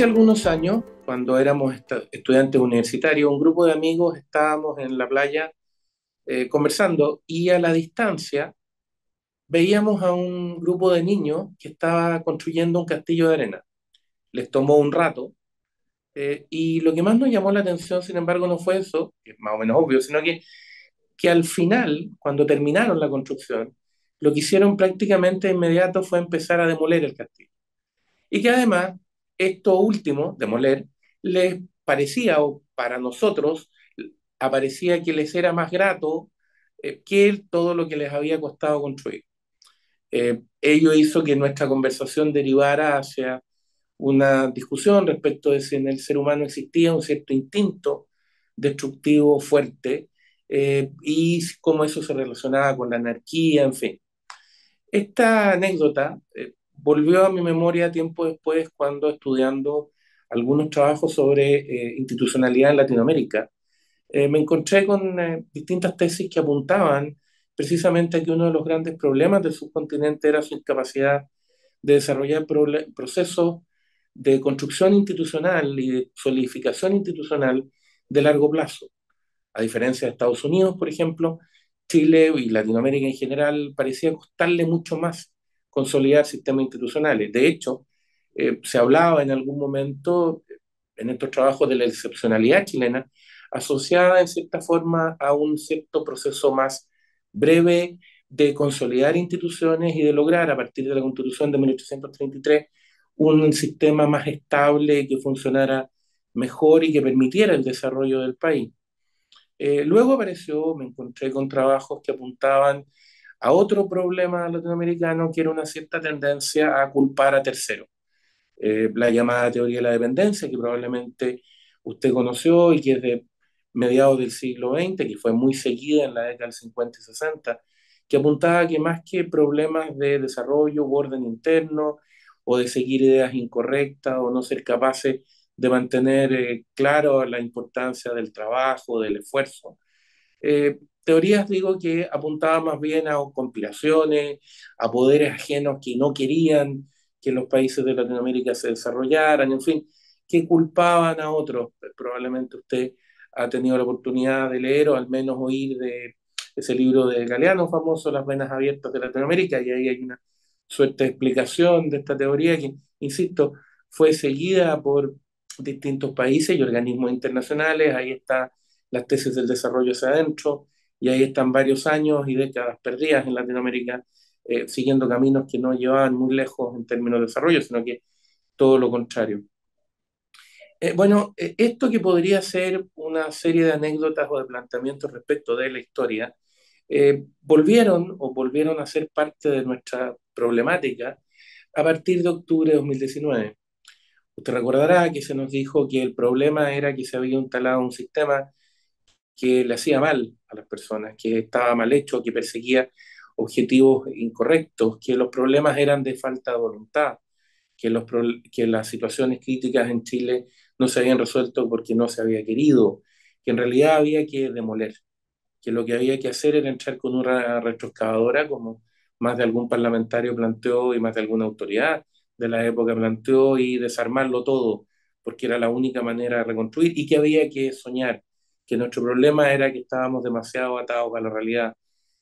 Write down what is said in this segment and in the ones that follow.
Hace algunos años, cuando éramos estudiantes universitarios, un grupo de amigos estábamos en la playa eh, conversando y a la distancia veíamos a un grupo de niños que estaba construyendo un castillo de arena. Les tomó un rato eh, y lo que más nos llamó la atención, sin embargo, no fue eso, que es más o menos obvio, sino que, que al final, cuando terminaron la construcción, lo que hicieron prácticamente inmediato fue empezar a demoler el castillo. Y que además, esto último, demoler, les parecía, o para nosotros, aparecía que les era más grato eh, que todo lo que les había costado construir. Eh, ello hizo que nuestra conversación derivara hacia una discusión respecto de si en el ser humano existía un cierto instinto destructivo fuerte eh, y cómo eso se relacionaba con la anarquía, en fin. Esta anécdota eh, volvió a mi memoria tiempo después cuando estudiando algunos trabajos sobre institucionalidad en Latinoamérica. me encontré con distintas tesis que apuntaban precisamente que uno de los grandes problemas del subcontinente era su incapacidad de desarrollar procesos de construcción institucional y de solidificación institucional de largo plazo. A diferencia de Estados Unidos, por ejemplo, Chile y Latinoamérica en general parecía costarle mucho más consolidar sistemas institucionales. De hecho, eh, se hablaba en algún momento en estos trabajos de la excepcionalidad chilena, asociada en cierta forma a un cierto proceso más breve de consolidar instituciones y de lograr, a partir de la Constitución de 1833, un sistema más estable que funcionara mejor y que permitiera el desarrollo del país. Eh, luego apareció, me encontré con trabajos que apuntaban a otro problema latinoamericano, que era una cierta tendencia a culpar a terceros. Eh, la llamada teoría de la dependencia, que probablemente usted conoció y que es de mediados del siglo XX, que fue muy seguida en la década del 50 y 60, que apuntaba que más que problemas de desarrollo u orden interno, o de seguir ideas incorrectas, o no ser capaces de mantener eh, claro la importancia del trabajo, del esfuerzo. Eh, teorías, digo, que apuntaban más bien a conspiraciones, a poderes ajenos que no querían que los países de Latinoamérica se desarrollaran, en fin, que culpaban a otros. Probablemente usted ha tenido la oportunidad de leer o al menos oír de ese libro de Galeano famoso, Las Venas Abiertas de Latinoamérica, y ahí hay una suerte de explicación de esta teoría que, insisto, fue seguida por distintos países y organismos internacionales, ahí están las tesis del desarrollo hacia adentro, y ahí están varios años y décadas perdidas en Latinoamérica, eh, siguiendo caminos que no llevaban muy lejos en términos de desarrollo, sino que todo lo contrario. Eh, bueno, eh, esto que podría ser una serie de anécdotas o de planteamientos respecto de la historia, eh, volvieron o volvieron a ser parte de nuestra problemática a partir de octubre de 2019. Usted recordará que se nos dijo que el problema era que se había instalado un sistema que le hacía mal a las personas, que estaba mal hecho, que perseguía objetivos incorrectos, que los problemas eran de falta de voluntad, que, los, que las situaciones críticas en Chile no se habían resuelto porque no se había querido, que en realidad había que demoler, que lo que había que hacer era entrar con una retroexcavadora, como más de algún parlamentario planteó y más de alguna autoridad de la época planteó, y desarmarlo todo, porque era la única manera de reconstruir, y que había que soñar, que nuestro problema era que estábamos demasiado atados a la realidad.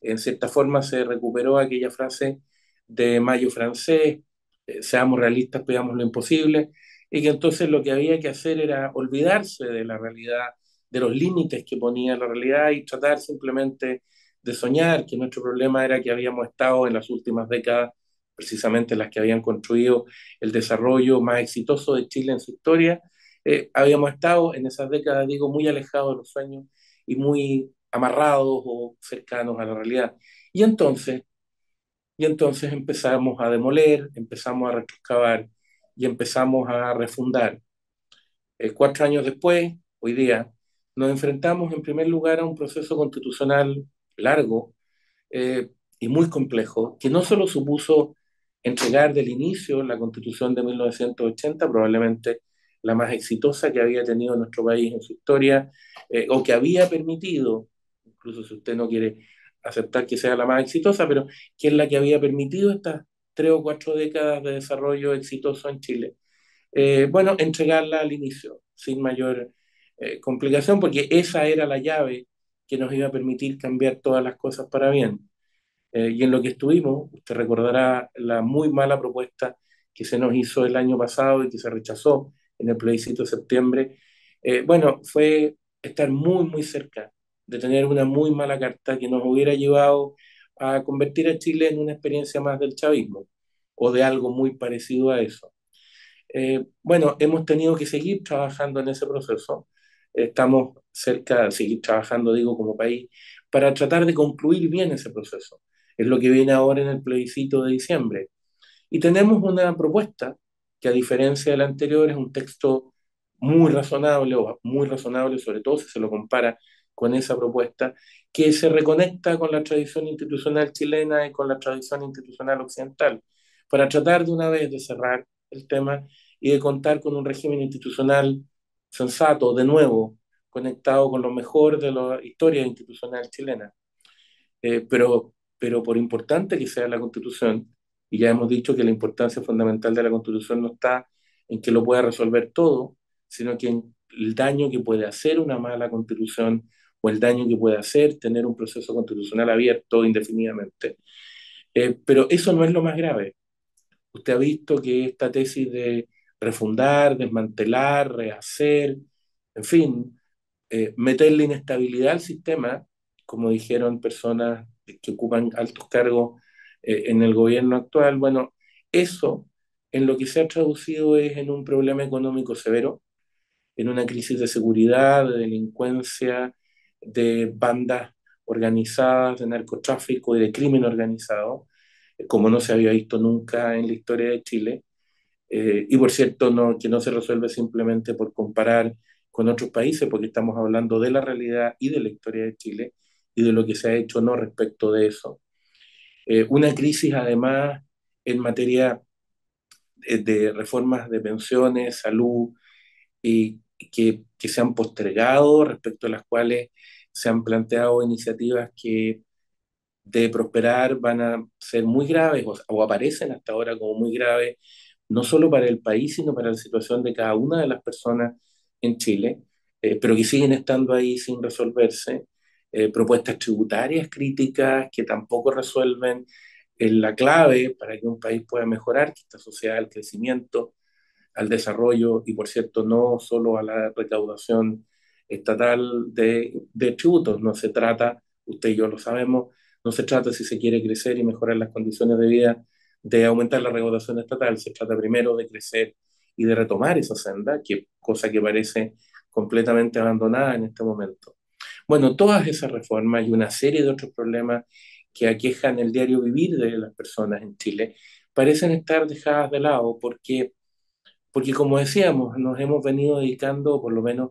En cierta forma se recuperó aquella frase de Mayo francés, eh, seamos realistas, pidamos lo imposible, y que entonces lo que había que hacer era olvidarse de la realidad, de los límites que ponía la realidad y tratar simplemente de soñar, que nuestro problema era que habíamos estado en las últimas décadas, precisamente las que habían construido el desarrollo más exitoso de Chile en su historia, eh, habíamos estado en esas décadas, digo, muy alejados de los sueños y muy amarrados o cercanos a la realidad. Y entonces, y entonces empezamos a demoler, empezamos a retroexcavar, y empezamos a refundar. Eh, cuatro años después, hoy día, nos enfrentamos en primer lugar a un proceso constitucional largo eh, y muy complejo, que no solo supuso entregar del inicio la constitución de 1980, probablemente la más exitosa que había tenido nuestro país en su historia, eh, o que había permitido, incluso si usted no quiere aceptar que sea la más exitosa, pero que es la que había permitido estas tres o cuatro décadas de desarrollo exitoso en Chile. eh, bueno, entregarla al inicio, sin mayor eh, complicación, porque esa era la llave que nos iba a permitir cambiar todas las cosas para bien. Eh, y en lo que estuvimos, usted recordará la muy mala propuesta que se nos hizo el año pasado y que se rechazó en el plebiscito de septiembre, bueno, fue estar muy, muy cerca de tener una muy mala carta que nos hubiera llevado a convertir a Chile en una experiencia más del chavismo o de algo muy parecido a eso. Eh, bueno, hemos tenido que seguir trabajando en ese proceso. Estamos cerca de seguir trabajando, digo, como país, para tratar de concluir bien ese proceso. Es lo que viene ahora en el plebiscito de diciembre. Y tenemos una propuesta que, a diferencia del anterior, es un texto muy razonable, o muy razonable, sobre todo si se lo compara con esa propuesta, que se reconecta con la tradición institucional chilena y con la tradición institucional occidental, para tratar de una vez de cerrar el tema y de contar con un régimen institucional sensato, de nuevo, conectado con lo mejor de la historia institucional chilena. Eh, pero, pero por importante que sea la constitución, y ya hemos dicho que la importancia fundamental de la constitución no está en que lo pueda resolver todo, sino que en el daño que puede hacer una mala constitución o el daño que puede hacer tener un proceso constitucional abierto indefinidamente. Eh, pero eso no es lo más grave. Usted ha visto que esta tesis de refundar, desmantelar, rehacer, en fin, eh, meterle inestabilidad al sistema, como dijeron personas que ocupan altos cargos eh, en el gobierno actual, bueno, eso en lo que se ha traducido es en un problema económico severo, en una crisis de seguridad, de delincuencia, de bandas organizadas, de narcotráfico y de crimen organizado, eh, como no se había visto nunca en la historia de Chile. Eh, y por cierto, no, que no se resuelve simplemente por comparar con otros países, porque estamos hablando de la realidad y de la historia de Chile y de lo que se ha hecho no respecto de eso. Eh, una crisis además en materia de reformas de pensiones, salud, y que, que se han postergado, respecto a las cuales se han planteado iniciativas que de prosperar van a ser muy graves o, aparecen hasta ahora como muy graves, no solo para el país, sino para la situación de cada una de las personas en Chile, eh, pero que siguen estando ahí sin resolverse. Eh, propuestas tributarias críticas que tampoco resuelven la clave para que un país pueda mejorar, que esta sociedad el crecimiento, al desarrollo y, por cierto, no solo a la recaudación estatal de, de tributos. No se trata, usted y yo lo sabemos, no se trata si se quiere crecer y mejorar las condiciones de vida de aumentar la recaudación estatal, se trata primero de crecer y de retomar esa senda, que cosa que parece completamente abandonada en este momento. Bueno, todas esas reformas y una serie de otros problemas que aquejan el diario vivir de las personas en Chile parecen estar dejadas de lado porque porque como decíamos, nos hemos venido dedicando, por lo menos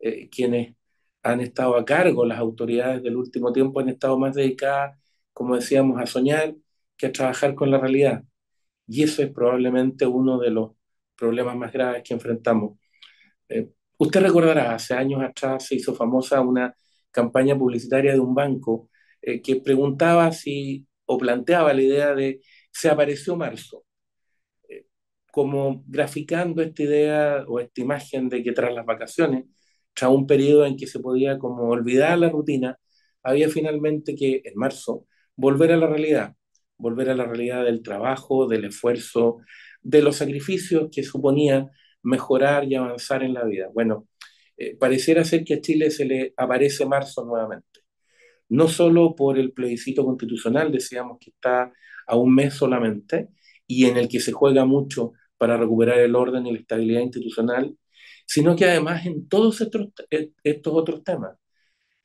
eh, quienes han estado a cargo, las autoridades del último tiempo han estado más dedicadas, como decíamos, a soñar que a trabajar con la realidad. Y eso es probablemente uno de los problemas más graves que enfrentamos. Eh, usted recordará, hace años atrás se hizo famosa una campaña publicitaria de un banco eh, que preguntaba si, o planteaba la idea de, se apareció marzo como graficando esta idea o esta imagen de que tras las vacaciones, tras un periodo en que se podía como olvidar la rutina, había finalmente que en marzo volver a la realidad, volver a la realidad del trabajo, del esfuerzo, de los sacrificios que suponía mejorar y avanzar en la vida. Bueno, eh, pareciera ser que a Chile se le aparece marzo nuevamente. No solo por el plebiscito constitucional, decíamos que está a un mes solamente, y en el que se juega mucho para recuperar el orden y la estabilidad institucional, sino que además en todos estos, estos otros temas,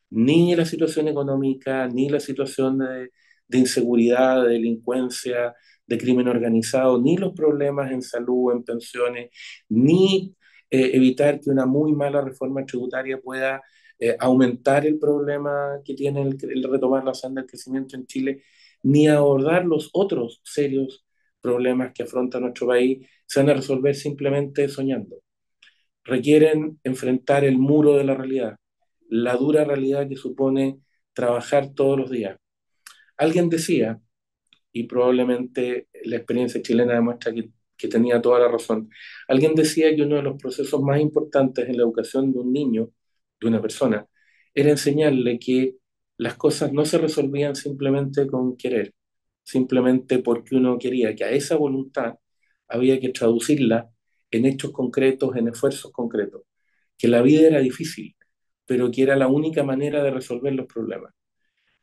ni la situación económica, ni la situación de, inseguridad, de delincuencia, de crimen organizado, ni los problemas en salud, en pensiones, ni eh, evitar que una muy mala reforma tributaria pueda eh, aumentar el problema que tiene el, el, retomar la senda del crecimiento en Chile, ni abordar los otros serios problemas que afronta nuestro país se van a resolver simplemente soñando. Requieren enfrentar el muro de la realidad, la dura realidad que supone trabajar todos los días. Alguien decía, y probablemente la experiencia chilena demuestra que que tenía toda la razón. Alguien decía que uno de los procesos más importantes en la educación de un niño, de una persona, era enseñarle que las cosas no se resolvían simplemente con querer, simplemente porque uno quería, que a esa voluntad había que traducirla en hechos concretos, en esfuerzos concretos, que la vida era difícil, pero que era la única manera de resolver los problemas.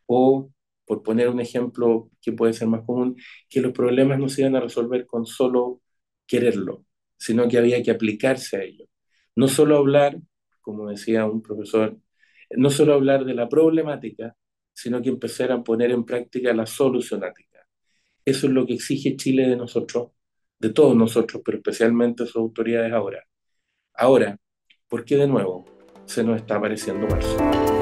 O, por poner un ejemplo que puede ser más común, que los problemas no se iban a resolver con solo quererlo, sino que había que aplicarse a ello. No solo hablar, como decía un profesor, no solo hablar de la problemática, sino que empezar a poner en práctica la solucionática. Eso es lo que exige Chile de nosotros, de todos nosotros, pero especialmente sus autoridades ahora. Ahora, ¿por qué de nuevo se nos está apareciendo marzo?